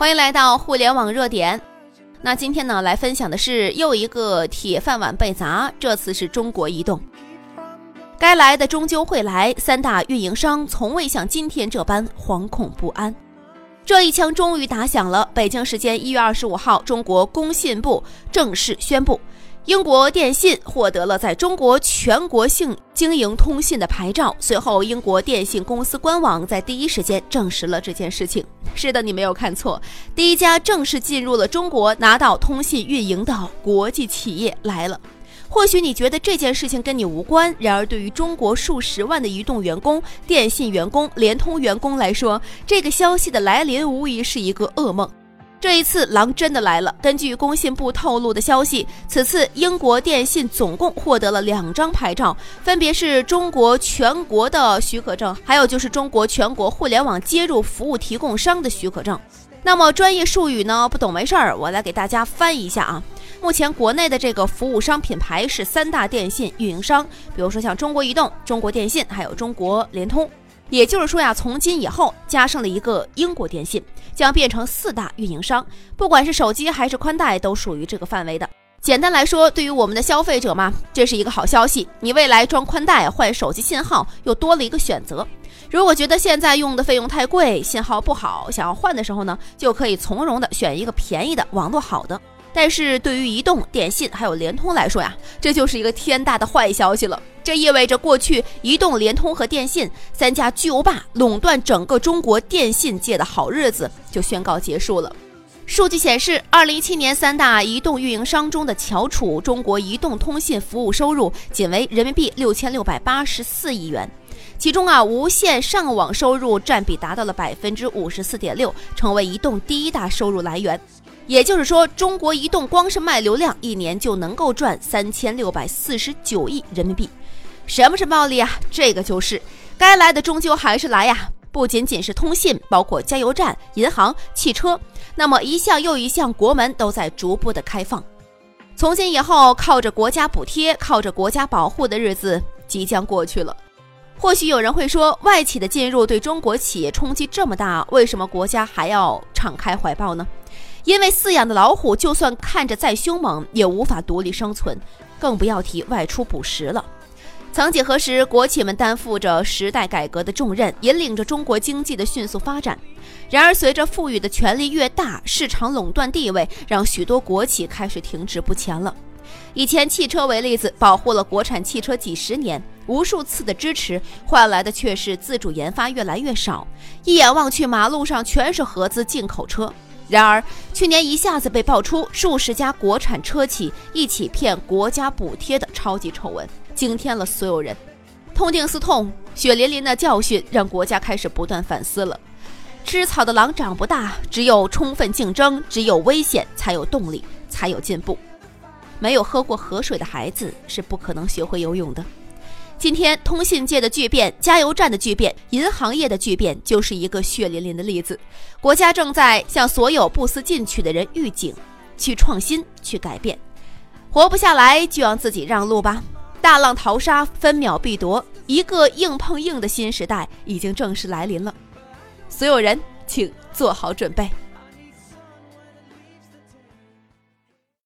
欢迎来到互联网热点。那今天呢，来分享的是又一个铁饭碗被砸，这次是中国移动。该来的终究会来，三大运营商从未像今天这般惶恐不安。这一枪终于打响了。北京时间一月二十五号，中国工信部正式宣布。英国电信获得了在中国全国性经营通信的牌照。随后，英国电信公司官网在第一时间证实了这件事情。是的，你没有看错，第一家正式进入了中国拿到通信运营的国际企业来了。或许你觉得这件事情跟你无关，然而对于中国数十万的移动员工、电信员工、联通员工来说，这个消息的来临无疑是一个噩梦。这一次狼真的来了。根据工信部透露的消息，此次英国电信总共获得了两张牌照，分别是中国全国的许可证，还有就是中国全国互联网接入服务提供商的许可证。那么专业术语呢？不懂没事儿，我来给大家翻译一下啊。目前国内的这个服务商品牌是三大电信运营商，比如说像中国移动、中国电信，还有中国联通。也就是说呀，从今以后加上了一个英国电信，将变成四大运营商，不管是手机还是宽带，都属于这个范围的。简单来说，对于我们的消费者嘛，这是一个好消息。你未来装宽带换手机信号又多了一个选择。如果觉得现在用的费用太贵，信号不好，想要换的时候呢，就可以从容的选一个便宜的、网络好的。但是对于移动、电信还有联通来说呀，这就是一个天大的坏消息了。这意味着过去移动、联通和电信三家巨无霸垄断整个中国电信界的好日子就宣告结束了。数据显示，二零一七年三大移动运营商中的翘楚中国移动通信服务收入仅为人民币六千六百八十四亿元，其中啊，无线上网收入占比达到了百分之五十四点六，成为移动第一大收入来源。也就是说，中国移动光是卖流量，一年就能够赚三千六百四十九亿人民币。什么是暴利啊？这个就是该来的终究还是来呀！不仅仅是通信，包括加油站、银行、汽车，那么一项又一项国门都在逐步的开放。从今以后，靠着国家补贴、靠着国家保护的日子即将过去了。或许有人会说，外企的进入对中国企业冲击这么大，为什么国家还要敞开怀抱呢？因为饲养的老虎，就算看着再凶猛，也无法独立生存，更不要提外出捕食了。曾几何时，国企们担负着时代改革的重任，引领着中国经济的迅速发展。然而，随着赋予的权力越大，市场垄断地位让许多国企开始停滞不前了。以前汽车为例子，保护了国产汽车几十年，无数次的支持换来的却是自主研发越来越少。一眼望去，马路上全是合资进口车。然而，去年一下子被爆出数十家国产车企一起骗国家补贴的超级丑闻，惊天了所有人。痛定思痛，血淋淋的教训让国家开始不断反思了。吃草的狼长不大，只有充分竞争，只有危险才有动力，才有进步。没有喝过河水的孩子是不可能学会游泳的。今天，通信界的巨变、加油站的巨变、银行业的巨变，就是一个血淋淋的例子。国家正在向所有不思进取的人预警：去创新，去改变。活不下来就让自己让路吧。大浪淘沙，分秒必夺，一个硬碰硬的新时代已经正式来临了。所有人，请做好准备。